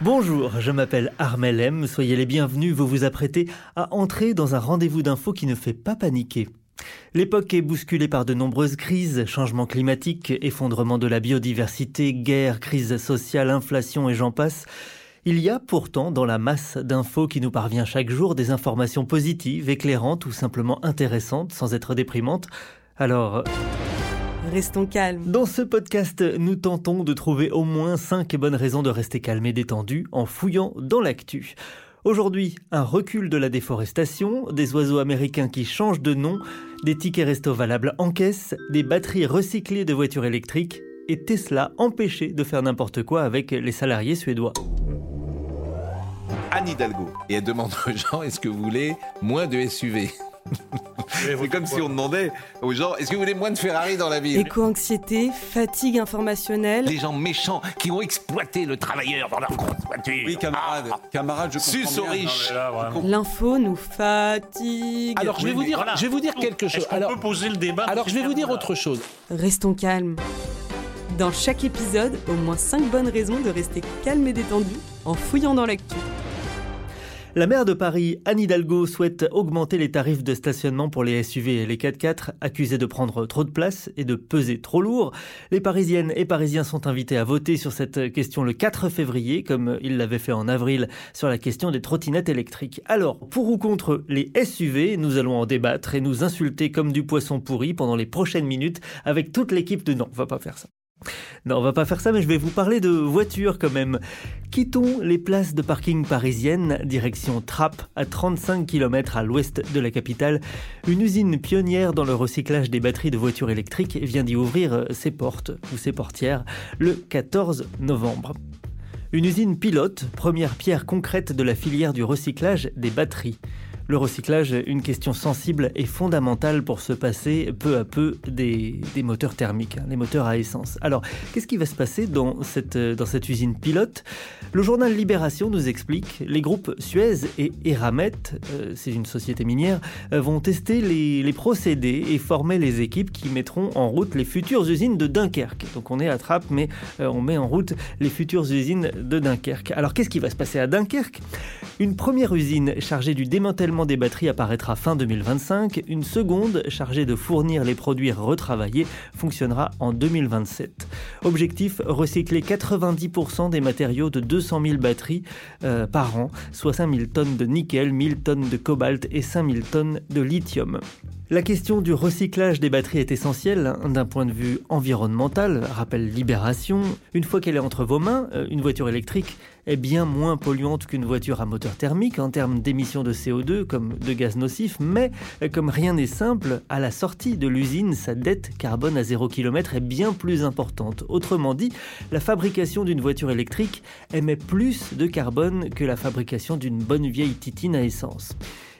Bonjour, je m'appelle Armel M. Soyez les bienvenus, vous vous apprêtez à entrer dans un rendez-vous d'infos qui ne fait pas paniquer. L'époque est bousculée par de nombreuses crises, changements climatiques, effondrement de la biodiversité, guerre, crise sociale, inflation et j'en passe. Il y a pourtant dans la masse d'infos qui nous parvient chaque jour des informations positives, éclairantes ou simplement intéressantes sans être déprimantes. Alors... Restons calmes. Dans ce podcast, nous tentons de trouver au moins 5 bonnes raisons de rester calme et détendu en fouillant dans l'actu. Aujourd'hui, un recul de la déforestation, des oiseaux américains qui changent de nom, des tickets resto valables en caisse, des batteries recyclées de voitures électriques et Tesla empêché de faire n'importe quoi avec les salariés suédois. Anne Hidalgo et elle demande aux gens est-ce que vous voulez moins de SUV C'est comme si on demandait aux gens est-ce que vous voulez moins de Ferrari dans la ville? Éco-anxiété, fatigue informationnelle. Les gens méchants qui ont exploité le travailleur dans leur grosse voiture. Oui, camarade, camarade, je comprends Sus aux bien. riches. L'info nous fatigue. Alors je vais vous dire, je vais vous dire quelque chose. Est-ce qu'on Alors, peut poser le débat alors je vais vous dire autre chose. Restons calmes. Dans chaque épisode, au moins 5 bonnes raisons de rester calme et détendu en fouillant dans l'actu. La maire de Paris, Anne Hidalgo, souhaite augmenter les tarifs de stationnement pour les SUV et les 4x4, accusés de prendre trop de place et de peser trop lourd. Les Parisiennes et Parisiens sont invités à voter sur cette question le 4 février, comme ils l'avaient fait en avril sur la question des trottinettes électriques. Alors, pour ou contre les SUV, nous allons en débattre et nous insulter comme du poisson pourri pendant les prochaines minutes avec toute l'équipe de... Non, on va pas faire ça. Non, on va pas faire ça, mais je vais vous parler de voitures quand même. Quittons les places de parking parisiennes, direction Trappes, à 35 km à l'ouest de la capitale. Une usine pionnière dans le recyclage des batteries de voitures électriques vient d'y ouvrir ses portes ou ses portières le 14 novembre. Une usine pilote, première pierre concrète de la filière du recyclage des batteries. Le recyclage, une question sensible et fondamentale pour se passer peu à peu des, des moteurs thermiques, hein, les moteurs à essence. Alors, qu'est-ce qui va se passer dans cette, dans cette usine pilote? Le journal Libération nous explique, les groupes Suez et Eramet, euh, c'est une société minière, euh, vont tester les, les procédés et former les équipes qui mettront en route les futures usines de Dunkerque. Donc on est à Trappes, mais euh, on met en route les futures usines de Dunkerque. Alors qu'est-ce qui va se passer à Dunkerque? Une première usine chargée du démantèlement des batteries apparaîtra fin 2025. Une seconde, chargée de fournir les produits retravaillés, fonctionnera en 2027. Objectif, recycler 90% des matériaux de 200 000 batteries euh, par an, soit 5 000 tonnes de nickel, 1000 tonnes de cobalt et 5 000 tonnes de lithium. La question du recyclage des batteries est essentielle hein, d'un point de vue environnemental, rappelle Libération. Une fois qu'elle est entre vos mains, euh, une voiture électrique est bien moins polluante qu'une voiture à moteur thermique en termes d'émissions de CO2 comme de gaz nocifs, mais comme rien n'est simple, à la sortie de l'usine, sa dette carbone à 0 km est bien plus importante. Autrement dit, la fabrication d'une voiture électrique émet plus de carbone que la fabrication d'une bonne vieille titine à essence.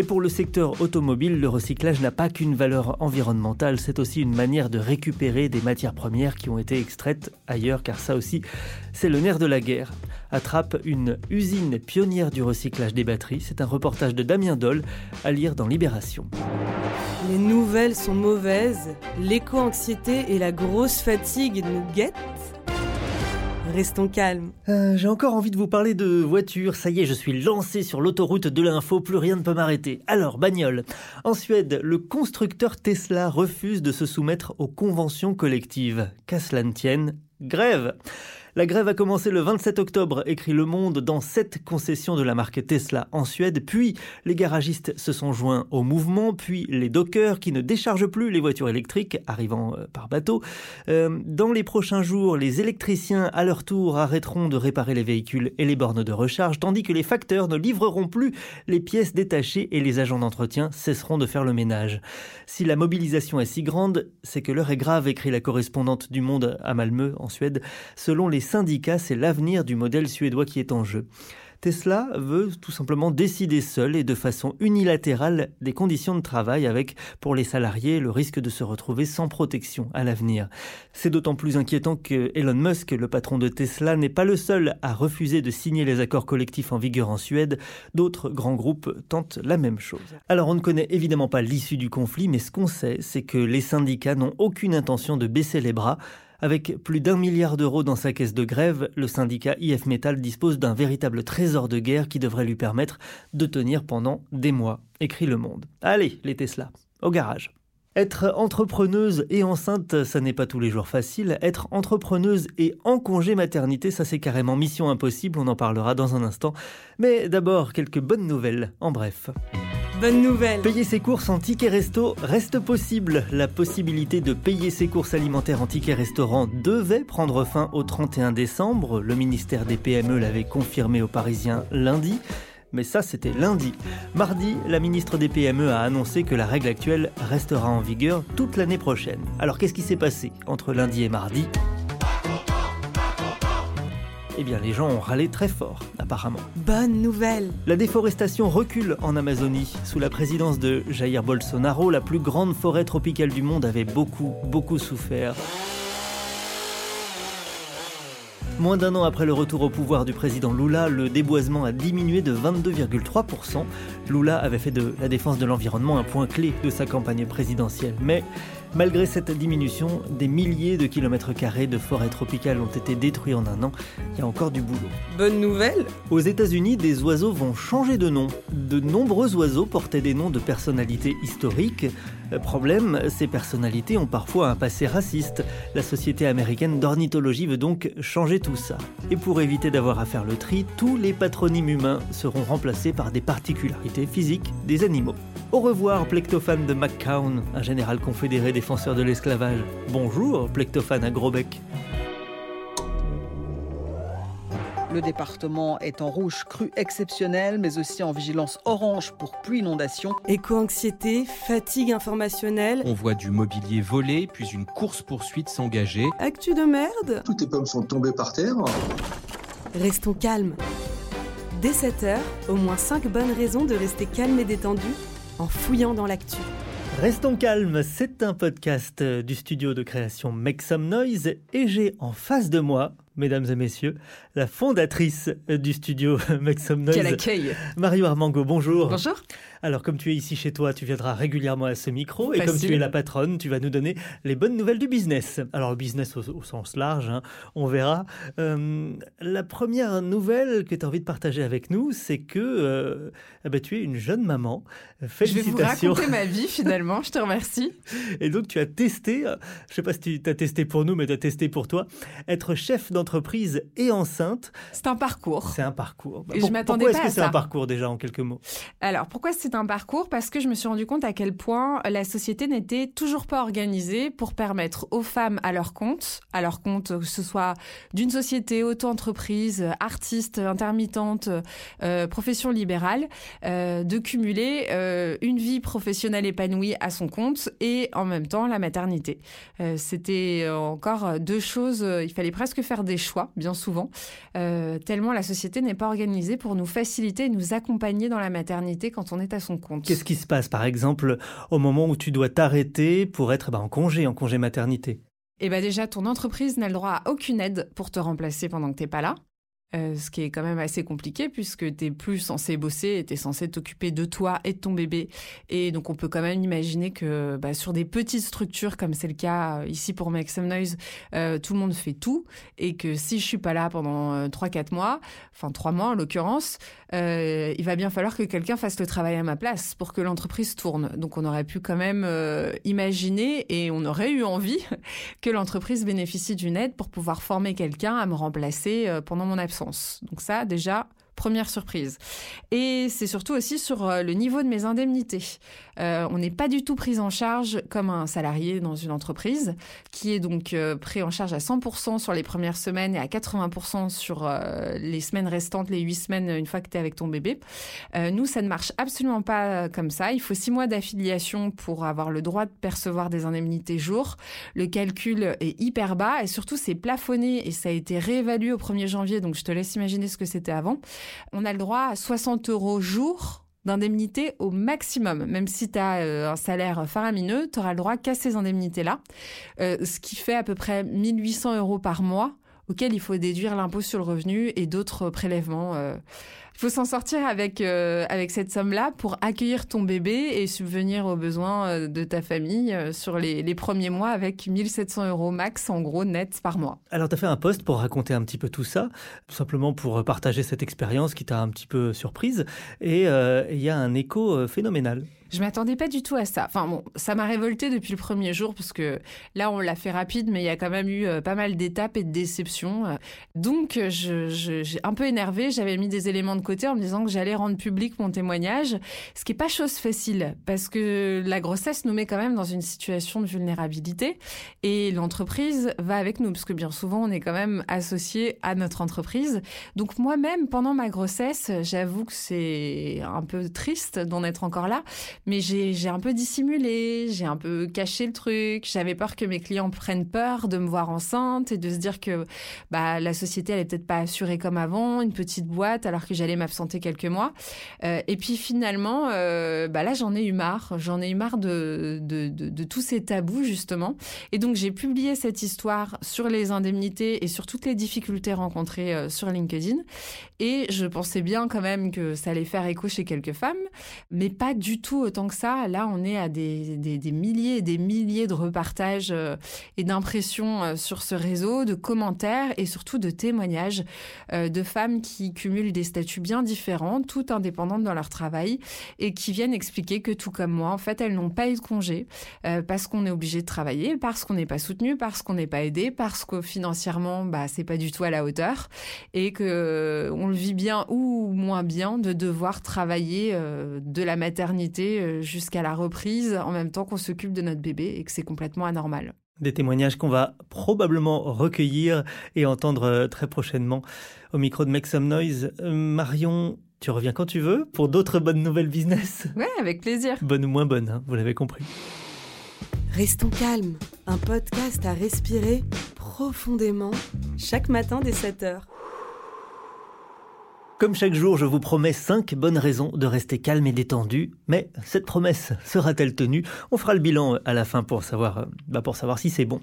Et pour le secteur automobile, le recyclage n'a pas qu'une valeur environnementale, c'est aussi une manière de récupérer des matières premières qui ont été extraites ailleurs, car ça aussi, c'est le nerf de la guerre. Attrape une usine pionnière du recyclage des batteries. C'est un reportage de Damien Doll à lire dans Libération. Les nouvelles sont mauvaises, l'éco-anxiété et la grosse fatigue nous guettent. Restons calmes. Euh, J'ai encore envie de vous parler de voiture. Ça y est, je suis lancé sur l'autoroute de l'info, plus rien ne peut m'arrêter. Alors, bagnole. En Suède, le constructeur Tesla refuse de se soumettre aux conventions collectives. Qu'à cela ne tienne, grève. La grève a commencé le 27 octobre, écrit Le Monde, dans sept concessions de la marque Tesla en Suède. Puis les garagistes se sont joints au mouvement, puis les dockers qui ne déchargent plus les voitures électriques arrivant euh, par bateau. Euh, dans les prochains jours, les électriciens à leur tour arrêteront de réparer les véhicules et les bornes de recharge, tandis que les facteurs ne livreront plus les pièces détachées et les agents d'entretien cesseront de faire le ménage. Si la mobilisation est si grande, c'est que l'heure est grave, écrit la correspondante du Monde à Malmö, en Suède. Selon les syndicats, c'est l'avenir du modèle suédois qui est en jeu. Tesla veut tout simplement décider seul et de façon unilatérale des conditions de travail avec, pour les salariés, le risque de se retrouver sans protection à l'avenir. C'est d'autant plus inquiétant que Elon Musk, le patron de Tesla, n'est pas le seul à refuser de signer les accords collectifs en vigueur en Suède. D'autres grands groupes tentent la même chose. Alors on ne connaît évidemment pas l'issue du conflit, mais ce qu'on sait, c'est que les syndicats n'ont aucune intention de baisser les bras. Avec plus d'un milliard d'euros dans sa caisse de grève, le syndicat IF Metal dispose d'un véritable trésor de guerre qui devrait lui permettre de tenir pendant des mois, écrit Le Monde. Allez, les Tesla, au garage. Être entrepreneuse et enceinte, ça n'est pas tous les jours facile. Être entrepreneuse et en congé maternité, ça c'est carrément mission impossible, on en parlera dans un instant. Mais d'abord, quelques bonnes nouvelles, en bref. Bonne nouvelle. Payer ses courses en ticket resto reste possible. La possibilité de payer ses courses alimentaires en ticket restaurant devait prendre fin au 31 décembre. Le ministère des PME l'avait confirmé aux Parisiens lundi. Mais ça, c'était lundi. Mardi, la ministre des PME a annoncé que la règle actuelle restera en vigueur toute l'année prochaine. Alors qu'est-ce qui s'est passé entre lundi et mardi? Eh bien les gens ont râlé très fort, apparemment. Bonne nouvelle La déforestation recule en Amazonie. Sous la présidence de Jair Bolsonaro, la plus grande forêt tropicale du monde avait beaucoup, beaucoup souffert. Moins d'un an après le retour au pouvoir du président Lula, le déboisement a diminué de 22,3%. Lula avait fait de la défense de l'environnement un point clé de sa campagne présidentielle. Mais Malgré cette diminution, des milliers de kilomètres carrés de forêts tropicales ont été détruits en un an. Il y a encore du boulot. Bonne nouvelle Aux États-Unis, des oiseaux vont changer de nom. De nombreux oiseaux portaient des noms de personnalités historiques. Euh, problème, ces personnalités ont parfois un passé raciste. La Société américaine d'ornithologie veut donc changer tout ça. Et pour éviter d'avoir à faire le tri, tous les patronymes humains seront remplacés par des particularités physiques des animaux. Au revoir, plectophane de McCown, un général confédéré défenseur de l'esclavage. Bonjour, plectophane à gros bec. Le département est en rouge cru exceptionnel, mais aussi en vigilance orange pour pluie inondation. Éco-anxiété, fatigue informationnelle. On voit du mobilier volé, puis une course-poursuite s'engager. Actu de merde. Toutes les pommes sont tombées par terre. Restons calmes. Dès 7h, au moins 5 bonnes raisons de rester calme et détendu en fouillant dans l'actu. Restons calmes, c'est un podcast du studio de création Make Some Noise et j'ai en face de moi mesdames et messieurs, la fondatrice du studio Make Some Noise. Quel accueil Mario Armango, bonjour. Bonjour. Alors, comme tu es ici chez toi, tu viendras régulièrement à ce micro. Et comme tu es la patronne, tu vas nous donner les bonnes nouvelles du business. Alors, le business au, sens large, hein, on verra. Euh, la première nouvelle que tu as envie de partager avec nous, c'est que euh, eh ben, tu es une jeune maman. Félicitations. Je vais vous raconter ma vie finalement, je te remercie. Et donc, tu as testé, euh, je ne sais pas si tu as testé pour nous, mais tu as testé pour toi, être chef d'entreprise entreprise et enceinte. C'est un parcours. C'est un parcours. Et je m'attendais pas Pourquoi est-ce que c'est un parcours déjà en quelques mots? Alors pourquoi c'est un parcours? Parce que je me suis rendu compte à quel point la société n'était toujours pas organisée pour permettre aux femmes à leur compte, à leur compte que ce soit d'une société, auto-entreprise, artiste, intermittente, euh, profession libérale, euh, de cumuler euh, une vie professionnelle épanouie à son compte et en même temps la maternité. C'était encore deux choses. il fallait presque faire des choix, bien souvent, euh, tellement la société n'est pas organisée pour nous faciliter et nous accompagner dans la maternité quand on est à son compte. Qu'est-ce qui se passe, par exemple, au moment où tu dois t'arrêter pour être bah, en congé, en congé maternité? Eh bien déjà, ton entreprise n'a le droit à aucune aide pour te remplacer pendant que tu n'es pas là. Euh, ce qui est quand même assez compliqué puisque tu plus censé bosser, tu es censé t'occuper de toi et de ton bébé. Et donc on peut quand même imaginer que bah, sur des petites structures comme c'est le cas euh, ici pour Make Noise, euh, tout le monde fait tout et que si je suis pas là pendant 3-4 mois, enfin 3 mois en l'occurrence, il va bien falloir que quelqu'un fasse le travail à ma place pour que l'entreprise tourne. Donc on aurait pu quand même imaginer et on aurait eu envie que l'entreprise bénéficie d'une aide pour pouvoir former quelqu'un à me remplacer pendant mon absence. Donc ça, déjà, première surprise. Et c'est surtout aussi sur euh, le niveau de mes indemnités. Euh, on n'est pas du tout pris en charge comme un salarié dans une entreprise, qui est donc euh, pris en charge à 100% sur les premières semaines et à 80% sur les semaines restantes, les 8 semaines une fois que tu es avec ton bébé. nous, ça ne marche absolument pas comme ça. Il faut 6 mois d'affiliation pour avoir le droit de percevoir des indemnités jour. Le calcul est hyper bas et surtout c'est plafonné et ça a été réévalué au 1er janvier, donc je te laisse imaginer ce que c'était avant on a le droit à 60 euros jour d'indemnité au maximum. Même si tu as euh, un salaire faramineux, tu auras le droit qu'à ces indemnités-là, euh, ce qui fait à peu près 1800 euros par mois auquel il faut déduire l'impôt sur le revenu et d'autres prélèvements. Il faut s'en sortir avec euh, avec cette somme-là pour accueillir ton bébé et subvenir aux besoins euh, de ta famille euh, sur les, les, premiers mois avec 1700 euros max en gros net par mois. Alors tu as fait un post pour raconter un petit peu tout ça, tout simplement pour partager cette expérience qui t'a un petit peu surprise et il y a un écho phénoménal. Je m'attendais pas du tout à ça. Enfin bon, ça m'a révolté depuis le premier jour parce que là on l'a fait rapide, mais il y a quand même eu pas mal d'étapes et de déceptions. Donc je, j'ai un peu énervé. J'avais mis des éléments de côté en me disant que j'allais rendre public mon témoignage, ce qui est pas chose facile parce que la grossesse nous met quand même dans une situation de vulnérabilité et l'entreprise va avec nous parce que bien souvent on est quand même associé à notre entreprise. Donc moi-même pendant ma grossesse, j'avoue que c'est un peu triste d'en être encore là mais j'ai un peu dissimulé, j'ai un peu caché le truc. J'avais peur que mes clients prennent peur de me voir enceinte et de se dire que bah, la société elle est peut-être pas assurée comme avant, une petite boîte, alors que j'allais m'absenter quelques mois. Euh, et puis finalement, euh, bah là j'en ai eu marre. J'en ai eu marre de, de, tous ces tabous justement. Et donc j'ai publié cette histoire sur les indemnités et sur toutes les difficultés rencontrées euh, sur LinkedIn. Et je pensais bien quand même que ça allait faire écho chez quelques femmes, mais pas du tout autant que ça. Là, on est à des, milliers et des milliers de repartages et d'impressions sur ce réseau, de commentaires et surtout de témoignages de femmes qui cumulent des statuts bien différents, toutes indépendantes dans leur travail et qui viennent expliquer que tout comme moi, en fait, elles n'ont pas eu de congé parce qu'on est obligé de travailler, parce qu'on n'est pas soutenu, parce qu'on n'est pas aidé, parce que financièrement, bah, c'est pas du tout à la hauteur et que on le vit bien ou moins bien de devoir travailler de la maternité euh, jusqu'à la reprise en même temps qu'on s'occupe de notre bébé et que c'est complètement anormal. Des témoignages qu'on va probablement recueillir et entendre euh, très prochainement au micro de Make Some Noise. Euh, Marion, tu reviens quand tu veux pour d'autres bonnes nouvelles business. Ouais, avec plaisir. Bonnes ou moins bonnes, hein, vous l'avez compris. Restons calmes, un podcast à respirer profondément chaque matin dès 7h. Comme chaque jour, je vous promets 5 bonnes raisons de rester calme et détendu. Mais cette promesse sera-t-elle tenue? On fera le bilan à la fin pour savoir, bah pour savoir si c'est bon.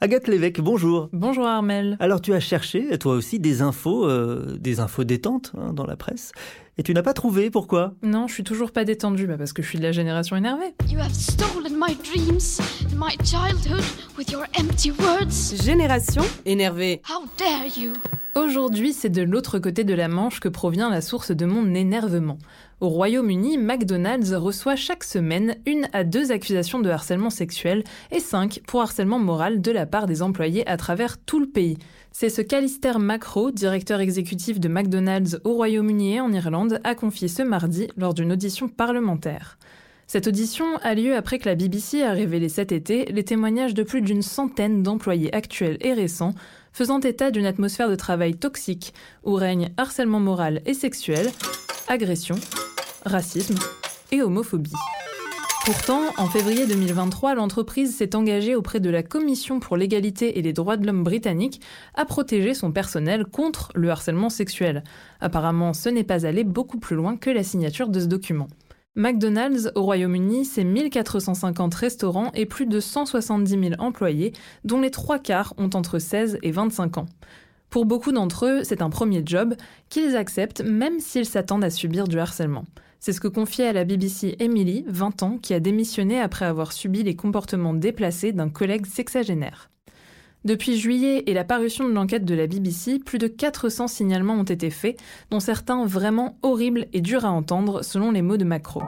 Agathe Lévesque, bonjour. Bonjour Armel. Alors tu as cherché, toi aussi, des infos, euh, des infos détentes hein, dans la presse. Et tu n'as pas trouvé, pourquoi? Non, je suis toujours pas détendue, bah parce que je suis de la génération énervée. You have stolen my dreams my childhood with your empty words. Génération énervée. How dare you? Aujourd'hui, c'est de l'autre côté de la Manche que provient la source de mon énervement. Au Royaume-Uni, McDonald's reçoit chaque semaine une à deux accusations de harcèlement sexuel et cinq pour harcèlement moral de la part des employés à travers tout le pays. C'est ce qu'Alistair Macro, directeur exécutif de McDonald's au Royaume-Uni et en Irlande, a confié ce mardi lors d'une audition parlementaire. Cette audition a lieu après que la BBC a révélé cet été les témoignages de plus d'une centaine d'employés actuels et récents faisant état d'une atmosphère de travail toxique où règne harcèlement moral et sexuel, agression, racisme et homophobie. Pourtant, en février 2023, l'entreprise s'est engagée auprès de la Commission pour l'égalité et les droits de l'homme britannique à protéger son personnel contre le harcèlement sexuel. Apparemment, ce n'est pas allé beaucoup plus loin que la signature de ce document. McDonald's au Royaume-Uni, c'est 1450 restaurants et plus de 170 000 employés, dont les trois quarts ont entre 16 et 25 ans. Pour beaucoup d'entre eux, c'est un premier job qu'ils acceptent même s'ils s'attendent à subir du harcèlement. C'est ce que confiait à la BBC Emily, 20 ans, qui a démissionné après avoir subi les comportements déplacés d'un collègue sexagénaire. Depuis juillet et la parution de l'enquête de la BBC, plus de 400 signalements ont été faits, dont certains vraiment horribles et durs à entendre, selon les mots de Macro.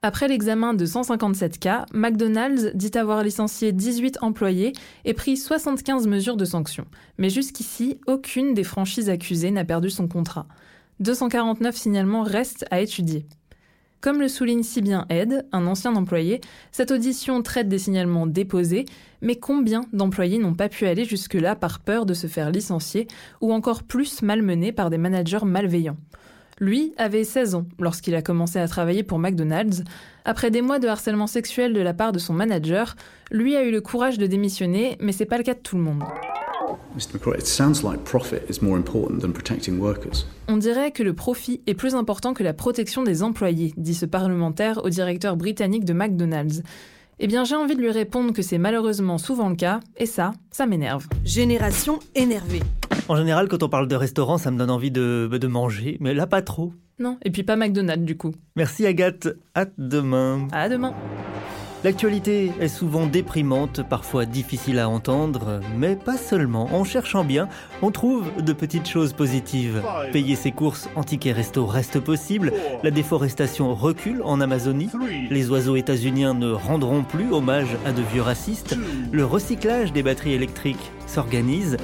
Après l'examen de 157 cas, McDonald's dit avoir licencié 18 employés et pris 75 mesures de sanctions. Mais jusqu'ici, aucune des franchises accusées n'a perdu son contrat. 249 signalements restent à étudier. Comme le souligne si bien Ed, un ancien employé, cette audition traite des signalements déposés, mais combien d'employés n'ont pas pu aller jusque-là par peur de se faire licencier ou encore plus malmenés par des managers malveillants? Lui avait 16 ans lorsqu'il a commencé à travailler pour McDonald's. Après des mois de harcèlement sexuel de la part de son manager, lui a eu le courage de démissionner, mais c'est pas le cas de tout le monde. On dirait que le profit est plus important que la protection des employés, dit ce parlementaire au directeur britannique de McDonald's. Eh bien, j'ai envie de lui répondre que c'est malheureusement souvent le cas, et ça, ça m'énerve. Génération énervée. En général, quand on parle de restaurant, ça me donne envie de, de manger, mais là, pas trop. Non, et puis pas McDonald's du coup. Merci Agathe, à demain. À demain. L'actualité est souvent déprimante, parfois difficile à entendre, mais pas seulement. En cherchant bien, on trouve de petites choses positives. Payer ses courses en tickets resto reste possible, la déforestation recule en Amazonie, les oiseaux états-uniens ne rendront plus hommage à de vieux racistes, le recyclage des batteries électriques s'organise,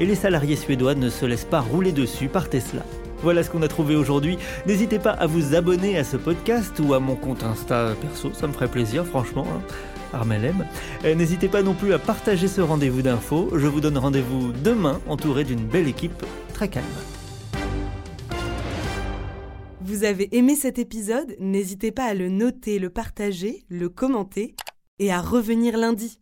et les salariés suédois ne se laissent pas rouler dessus par Tesla. Voilà ce qu'on a trouvé aujourd'hui. N'hésitez pas à vous abonner à ce podcast ou à mon compte Insta perso, ça me ferait plaisir, franchement. Hein. Armelem. N'hésitez pas non plus à partager ce rendez-vous d'infos. Je vous donne rendez-vous demain entouré d'une belle équipe très calme. Vous avez aimé cet épisode? N'hésitez pas à le noter, le partager, le commenter et à revenir lundi.